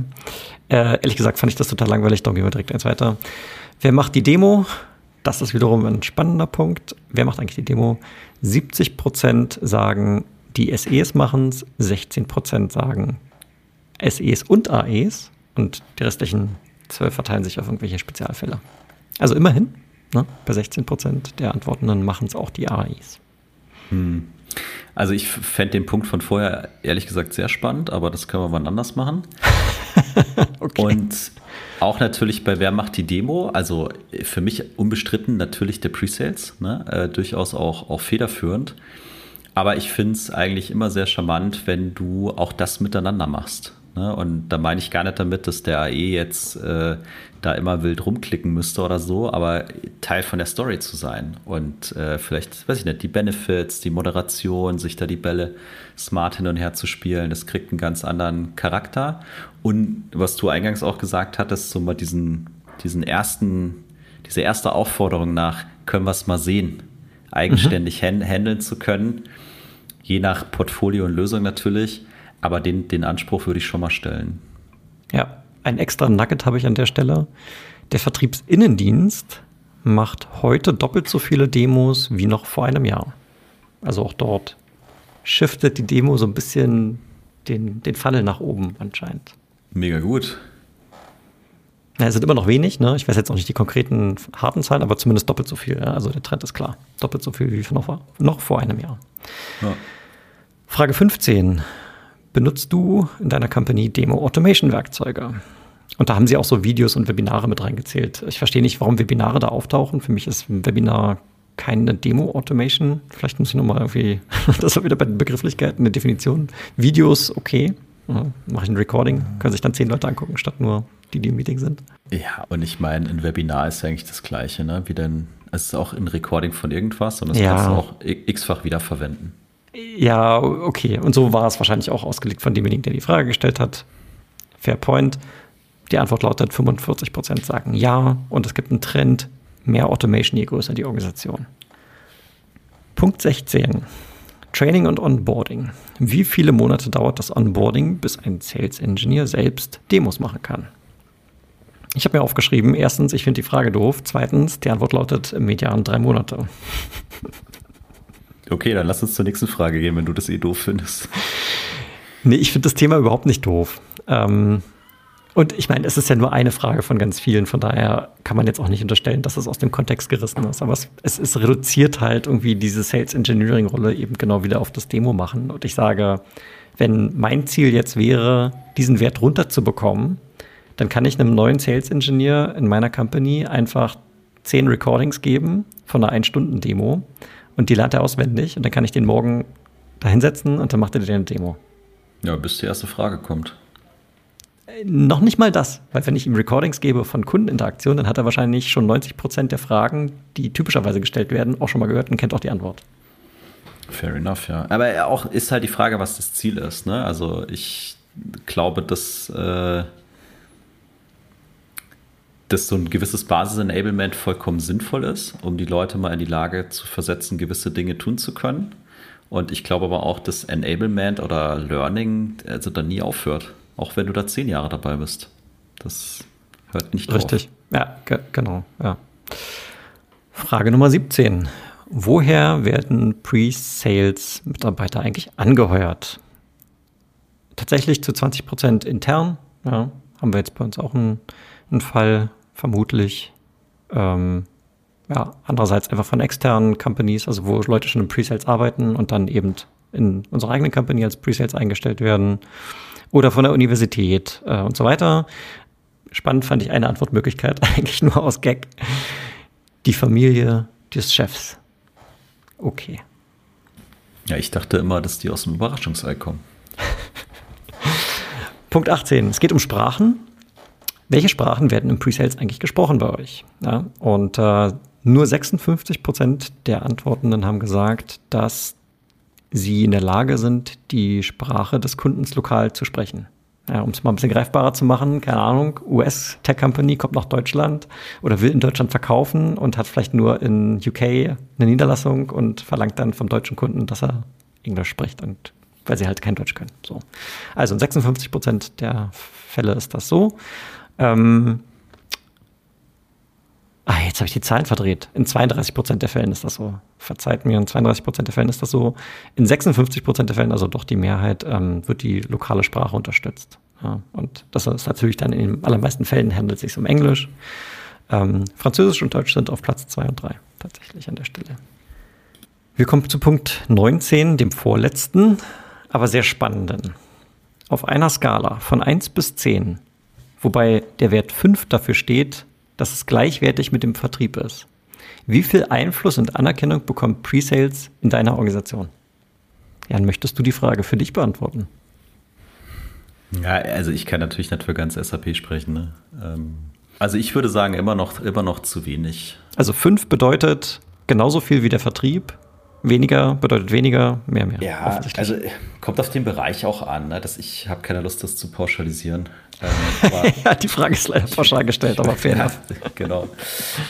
Äh, ehrlich gesagt fand ich das total langweilig, darum gehen wir direkt eins weiter. Wer macht die Demo? Das ist wiederum ein spannender Punkt. Wer macht eigentlich die Demo? 70 Prozent sagen, die SEs machen es, 16 Prozent sagen SEs und AEs und die restlichen 12 verteilen sich auf irgendwelche Spezialfälle. Also immerhin, ne, bei 16 Prozent der Antwortenden machen es auch die AEs. Hm. Also ich fände den Punkt von vorher ehrlich gesagt sehr spannend, aber das können wir wann anders machen. okay. Und auch natürlich bei Wer macht die Demo, also für mich unbestritten natürlich der Presales, ne? äh, durchaus auch, auch federführend. Aber ich finde es eigentlich immer sehr charmant, wenn du auch das miteinander machst. Ne? Und da meine ich gar nicht damit, dass der AE jetzt äh, da immer wild rumklicken müsste oder so, aber Teil von der Story zu sein. Und äh, vielleicht, weiß ich nicht, die Benefits, die Moderation, sich da die Bälle smart hin und her zu spielen, das kriegt einen ganz anderen Charakter. Und was du eingangs auch gesagt hattest, so mal diesen, diesen ersten, diese erste Aufforderung nach, können wir es mal sehen, eigenständig mhm. handeln zu können, je nach Portfolio und Lösung natürlich aber den, den Anspruch würde ich schon mal stellen. Ja, ein extra Nugget habe ich an der Stelle. Der Vertriebsinnendienst macht heute doppelt so viele Demos wie noch vor einem Jahr. Also auch dort shiftet die Demo so ein bisschen den, den Funnel nach oben anscheinend. Mega gut. Ja, es sind immer noch wenig, ne? Ich weiß jetzt auch nicht die konkreten harten Zahlen, aber zumindest doppelt so viel. Ja? Also der Trend ist klar. Doppelt so viel wie noch, noch vor einem Jahr. Ja. Frage 15 benutzt du in deiner Company Demo-Automation-Werkzeuge? Und da haben sie auch so Videos und Webinare mit reingezählt. Ich verstehe nicht, warum Webinare da auftauchen. Für mich ist ein Webinar keine Demo-Automation. Vielleicht muss ich nochmal irgendwie, das war wieder bei den Begrifflichkeiten, eine Definition. Videos, okay. Ja, mache ich ein Recording, können sich dann zehn Leute angucken, statt nur die, die im Meeting sind. Ja, und ich meine, ein Webinar ist ja eigentlich das Gleiche, ne? Wie denn, es ist auch ein Recording von irgendwas und das ja. kannst du auch x-fach wiederverwenden. Ja, okay. Und so war es wahrscheinlich auch ausgelegt von demjenigen, der die Frage gestellt hat. Fair point. Die Antwort lautet, 45 Prozent sagen ja. Und es gibt einen Trend, mehr Automation, je größer die Organisation. Punkt 16. Training und Onboarding. Wie viele Monate dauert das Onboarding, bis ein Sales Engineer selbst Demos machen kann? Ich habe mir aufgeschrieben, erstens, ich finde die Frage doof. Zweitens, die Antwort lautet im Median drei Monate. Okay, dann lass uns zur nächsten Frage gehen, wenn du das eh doof findest. Nee, ich finde das Thema überhaupt nicht doof. Ähm, und ich meine, es ist ja nur eine Frage von ganz vielen, von daher kann man jetzt auch nicht unterstellen, dass es aus dem Kontext gerissen ist. Aber es, es, es reduziert halt irgendwie diese Sales Engineering Rolle eben genau wieder auf das Demo machen. Und ich sage, wenn mein Ziel jetzt wäre, diesen Wert runterzubekommen, dann kann ich einem neuen Sales Engineer in meiner Company einfach zehn Recordings geben von einer Ein-Stunden-Demo und die lernt er auswendig und dann kann ich den morgen da hinsetzen und dann macht er dir eine Demo. Ja, bis die erste Frage kommt. Äh, noch nicht mal das, weil wenn ich ihm Recordings gebe von Kundeninteraktion, dann hat er wahrscheinlich schon 90 Prozent der Fragen, die typischerweise gestellt werden, auch schon mal gehört und kennt auch die Antwort. Fair enough, ja. Aber auch ist halt die Frage, was das Ziel ist. Ne? Also ich glaube, dass, äh, dass so ein gewisses Basis-Enablement vollkommen sinnvoll ist, um die Leute mal in die Lage zu versetzen, gewisse Dinge tun zu können. Und ich glaube aber auch, dass Enablement oder Learning also da nie aufhört, auch wenn du da zehn Jahre dabei bist. Das hört nicht Richtig. auf. Richtig, ja, genau. Ja. Frage Nummer 17. Woher werden Pre-Sales-Mitarbeiter eigentlich angeheuert? Tatsächlich zu 20 Prozent intern. Ja, haben wir jetzt bei uns auch einen, einen Fall, vermutlich. Ähm, ja, andererseits einfach von externen Companies, also wo Leute schon im Pre-Sales arbeiten und dann eben in unserer eigenen Company als Pre-Sales eingestellt werden. Oder von der Universität äh, und so weiter. Spannend fand ich eine Antwortmöglichkeit, eigentlich nur aus Gag. Die Familie des Chefs. Okay. Ja, ich dachte immer, dass die aus dem Überraschungsei kommen. Punkt 18. Es geht um Sprachen. Welche Sprachen werden im Pre-Sales eigentlich gesprochen bei euch? Ja, und äh, nur 56 Prozent der Antwortenden haben gesagt, dass sie in der Lage sind, die Sprache des Kundens lokal zu sprechen. Ja, um es mal ein bisschen greifbarer zu machen, keine Ahnung, US-Tech-Company kommt nach Deutschland oder will in Deutschland verkaufen und hat vielleicht nur in UK eine Niederlassung und verlangt dann vom deutschen Kunden, dass er Englisch spricht und weil sie halt kein Deutsch können. So. Also in 56 Prozent der Fälle ist das so. Ähm, Ah, jetzt habe ich die Zahlen verdreht. In 32 Prozent der Fällen ist das so. Verzeiht mir, in 32 Prozent der Fällen ist das so. In 56 Prozent der Fällen, also doch die Mehrheit, ähm, wird die lokale Sprache unterstützt. Ja, und das ist natürlich dann in den allermeisten Fällen handelt es sich um Englisch. Ähm, Französisch und Deutsch sind auf Platz 2 und 3 tatsächlich an der Stelle. Wir kommen zu Punkt 19, dem vorletzten, aber sehr spannenden. Auf einer Skala von 1 bis 10, wobei der Wert 5 dafür steht, dass es gleichwertig mit dem Vertrieb ist. Wie viel Einfluss und Anerkennung bekommt Pre-Sales in deiner Organisation? Jan, möchtest du die Frage für dich beantworten? Ja, also ich kann natürlich nicht für ganz SAP sprechen. Ne? Ähm, also ich würde sagen, immer noch, immer noch zu wenig. Also fünf bedeutet genauso viel wie der Vertrieb. Weniger bedeutet weniger, mehr, mehr. Ja, also kommt auf den Bereich auch an. Ne? Dass ich habe keine Lust, das zu pauschalisieren. Ähm, ja, die Frage ist leider pauschal gestellt, aber fair enough. genau.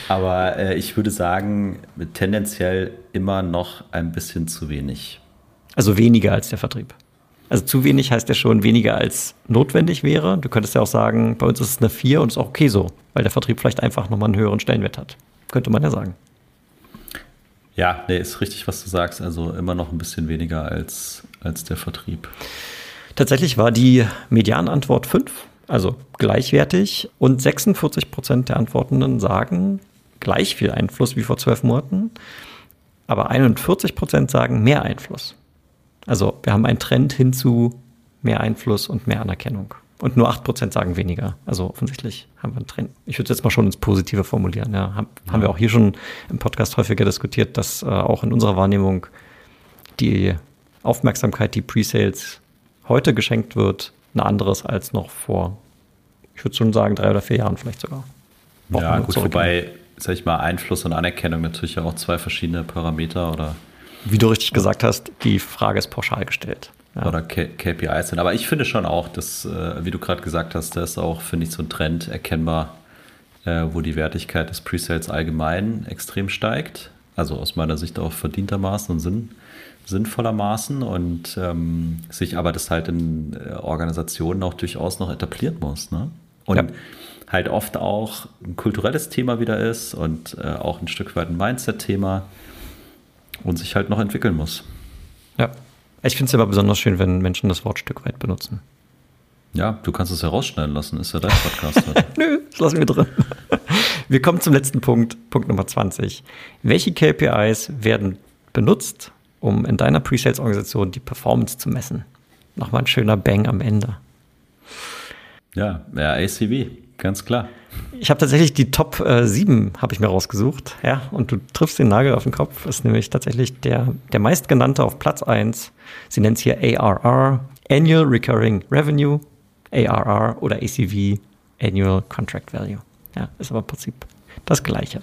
Aber äh, ich würde sagen, tendenziell immer noch ein bisschen zu wenig. Also weniger als der Vertrieb. Also zu wenig heißt ja schon weniger als notwendig wäre. Du könntest ja auch sagen, bei uns ist es eine 4 und ist auch okay so, weil der Vertrieb vielleicht einfach nochmal einen höheren Stellenwert hat. Könnte man ja sagen. Ja, nee, ist richtig, was du sagst. Also immer noch ein bisschen weniger als, als der Vertrieb. Tatsächlich war die Medianantwort 5 also gleichwertig. Und 46 Prozent der Antwortenden sagen gleich viel Einfluss wie vor zwölf Monaten. Aber 41 Prozent sagen mehr Einfluss. Also wir haben einen Trend hin zu mehr Einfluss und mehr Anerkennung. Und nur 8 Prozent sagen weniger. Also offensichtlich haben wir einen Trend. Ich würde es jetzt mal schon ins Positive formulieren. Ja, haben, ja. haben wir auch hier schon im Podcast häufiger diskutiert, dass äh, auch in unserer Wahrnehmung die Aufmerksamkeit, die Pre-Sales heute geschenkt wird, ein anderes als noch vor, ich würde schon sagen, drei oder vier Jahren vielleicht sogar. Wochen ja, gut, wobei, sag ich mal, Einfluss und Anerkennung natürlich auch zwei verschiedene Parameter oder. Wie du richtig gesagt hast, die Frage ist pauschal gestellt. Ja. Oder K KPIs sind. Aber ich finde schon auch, dass, äh, wie du gerade gesagt hast, da ist auch, finde ich, so ein Trend erkennbar, äh, wo die Wertigkeit des Presales allgemein extrem steigt. Also aus meiner Sicht auch verdientermaßen und Sinn, sinnvollermaßen und ähm, sich aber das halt in äh, Organisationen auch durchaus noch etablieren muss. Ne? Und ja. halt oft auch ein kulturelles Thema wieder ist und äh, auch ein Stück weit ein Mindset-Thema und sich halt noch entwickeln muss. Ja, ich finde es aber besonders schön, wenn Menschen das Wort Stück weit benutzen. Ja, du kannst es ja rausschneiden lassen, ist ja dein Podcast. Nö, das lassen wir drin. Wir kommen zum letzten Punkt, Punkt Nummer 20. Welche KPIs werden benutzt, um in deiner Pre-Sales-Organisation die Performance zu messen. Nochmal ein schöner Bang am Ende. Ja, ja ACV, ganz klar. Ich habe tatsächlich die Top äh, 7 habe ich mir rausgesucht. Ja, und du triffst den Nagel auf den Kopf. Ist nämlich tatsächlich der, der meistgenannte auf Platz 1. Sie nennt es hier ARR, Annual Recurring Revenue, ARR oder ACV, Annual Contract Value. Ja, ist aber im Prinzip das Gleiche.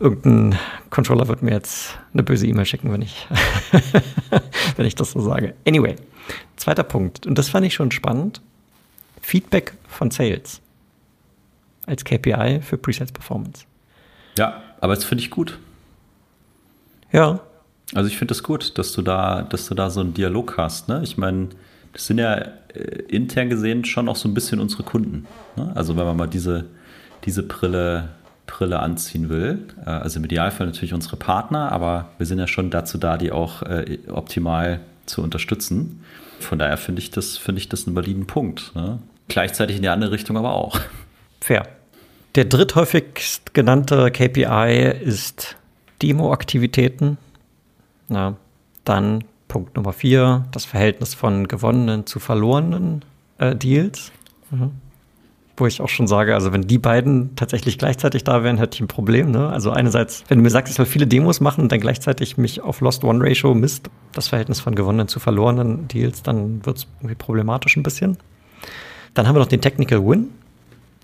Irgendein Controller wird mir jetzt eine böse E-Mail schicken, wenn ich, wenn ich das so sage. Anyway, zweiter Punkt. Und das fand ich schon spannend. Feedback von Sales als KPI für Presets Performance. Ja, aber das finde ich gut. Ja. Also ich finde es das gut, dass du da, dass du da so einen Dialog hast. Ne? Ich meine, das sind ja äh, intern gesehen schon auch so ein bisschen unsere Kunden. Ne? Also wenn man mal diese, diese Brille, Brille anziehen will, äh, also im Idealfall natürlich unsere Partner, aber wir sind ja schon dazu da, die auch äh, optimal zu unterstützen. Von daher finde ich das, finde ich das einen validen Punkt. Ne? Gleichzeitig in die andere Richtung aber auch. Fair. Der dritthäufigst genannte KPI ist Demo-Aktivitäten. dann Punkt Nummer vier, das Verhältnis von gewonnenen zu verlorenen äh, Deals. Mhm. Wo ich auch schon sage, also wenn die beiden tatsächlich gleichzeitig da wären, hätte ich ein Problem. Ne? Also einerseits, wenn du mir sagst, ich soll viele Demos machen und dann gleichzeitig mich auf Lost-One-Ratio misst, das Verhältnis von gewonnenen zu verlorenen Deals, dann wird es irgendwie problematisch ein bisschen. Dann haben wir noch den Technical Win,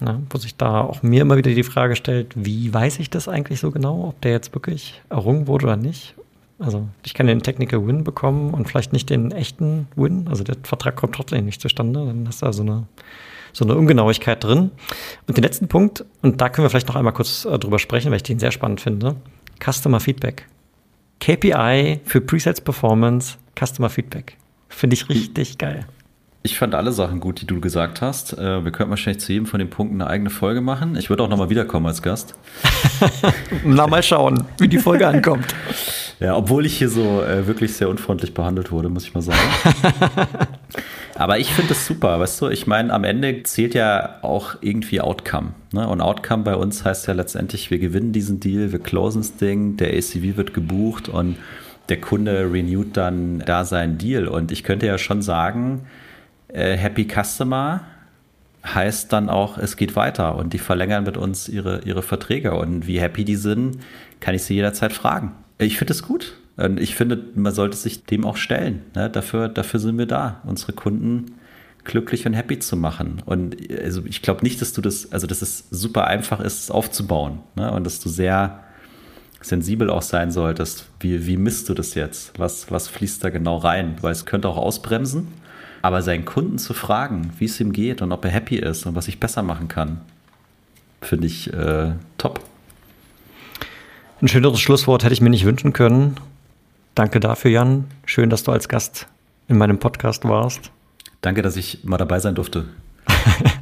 ne? wo sich da auch mir immer wieder die Frage stellt, wie weiß ich das eigentlich so genau, ob der jetzt wirklich errungen wurde oder nicht? Also ich kann den Technical Win bekommen und vielleicht nicht den echten Win. Also der Vertrag kommt trotzdem nicht zustande. Dann hast du also eine, so eine Ungenauigkeit drin. Und den letzten Punkt, und da können wir vielleicht noch einmal kurz äh, drüber sprechen, weil ich den sehr spannend finde. Customer Feedback. KPI für Presets Performance, Customer Feedback. Finde ich richtig geil. Ich fand alle Sachen gut, die du gesagt hast. Äh, wir könnten wahrscheinlich zu jedem von den Punkten eine eigene Folge machen. Ich würde auch nochmal wiederkommen als Gast. Na, mal schauen, wie die Folge ankommt. Ja, obwohl ich hier so äh, wirklich sehr unfreundlich behandelt wurde, muss ich mal sagen. Aber ich finde das super, weißt du? Ich meine, am Ende zählt ja auch irgendwie Outcome. Ne? Und Outcome bei uns heißt ja letztendlich, wir gewinnen diesen Deal, wir closen das Ding, der ACV wird gebucht und der Kunde renewt dann da seinen Deal. Und ich könnte ja schon sagen, äh, Happy Customer heißt dann auch, es geht weiter und die verlängern mit uns ihre, ihre Verträge. Und wie happy die sind, kann ich sie jederzeit fragen. Ich finde es gut. Und ich finde, man sollte sich dem auch stellen. Ne? Dafür, dafür sind wir da, unsere Kunden glücklich und happy zu machen. Und also ich glaube nicht, dass du das, also dass es super einfach ist, es aufzubauen. Ne? Und dass du sehr sensibel auch sein solltest. Wie, wie misst du das jetzt? Was, was fließt da genau rein? Weil es könnte auch ausbremsen. Aber seinen Kunden zu fragen, wie es ihm geht und ob er happy ist und was ich besser machen kann, finde ich äh, top. Ein schöneres Schlusswort hätte ich mir nicht wünschen können. Danke dafür, Jan. Schön, dass du als Gast in meinem Podcast warst. Danke, dass ich mal dabei sein durfte.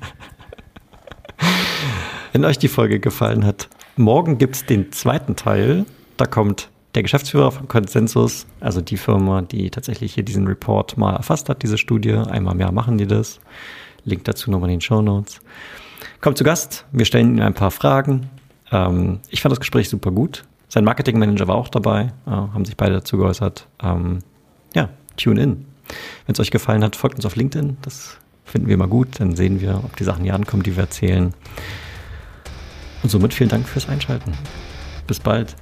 Wenn euch die Folge gefallen hat, morgen gibt es den zweiten Teil. Da kommt der Geschäftsführer von Consensus, also die Firma, die tatsächlich hier diesen Report mal erfasst hat, diese Studie. Einmal im Jahr machen die das. Link dazu nochmal in den Show Notes. Kommt zu Gast. Wir stellen Ihnen ein paar Fragen. Ähm, ich fand das Gespräch super gut. Sein Marketingmanager war auch dabei, äh, haben sich beide dazu geäußert. Ähm, ja, tune in. Wenn es euch gefallen hat, folgt uns auf LinkedIn. Das finden wir immer gut. Dann sehen wir, ob die Sachen hier ankommen, die wir erzählen. Und somit vielen Dank fürs Einschalten. Bis bald.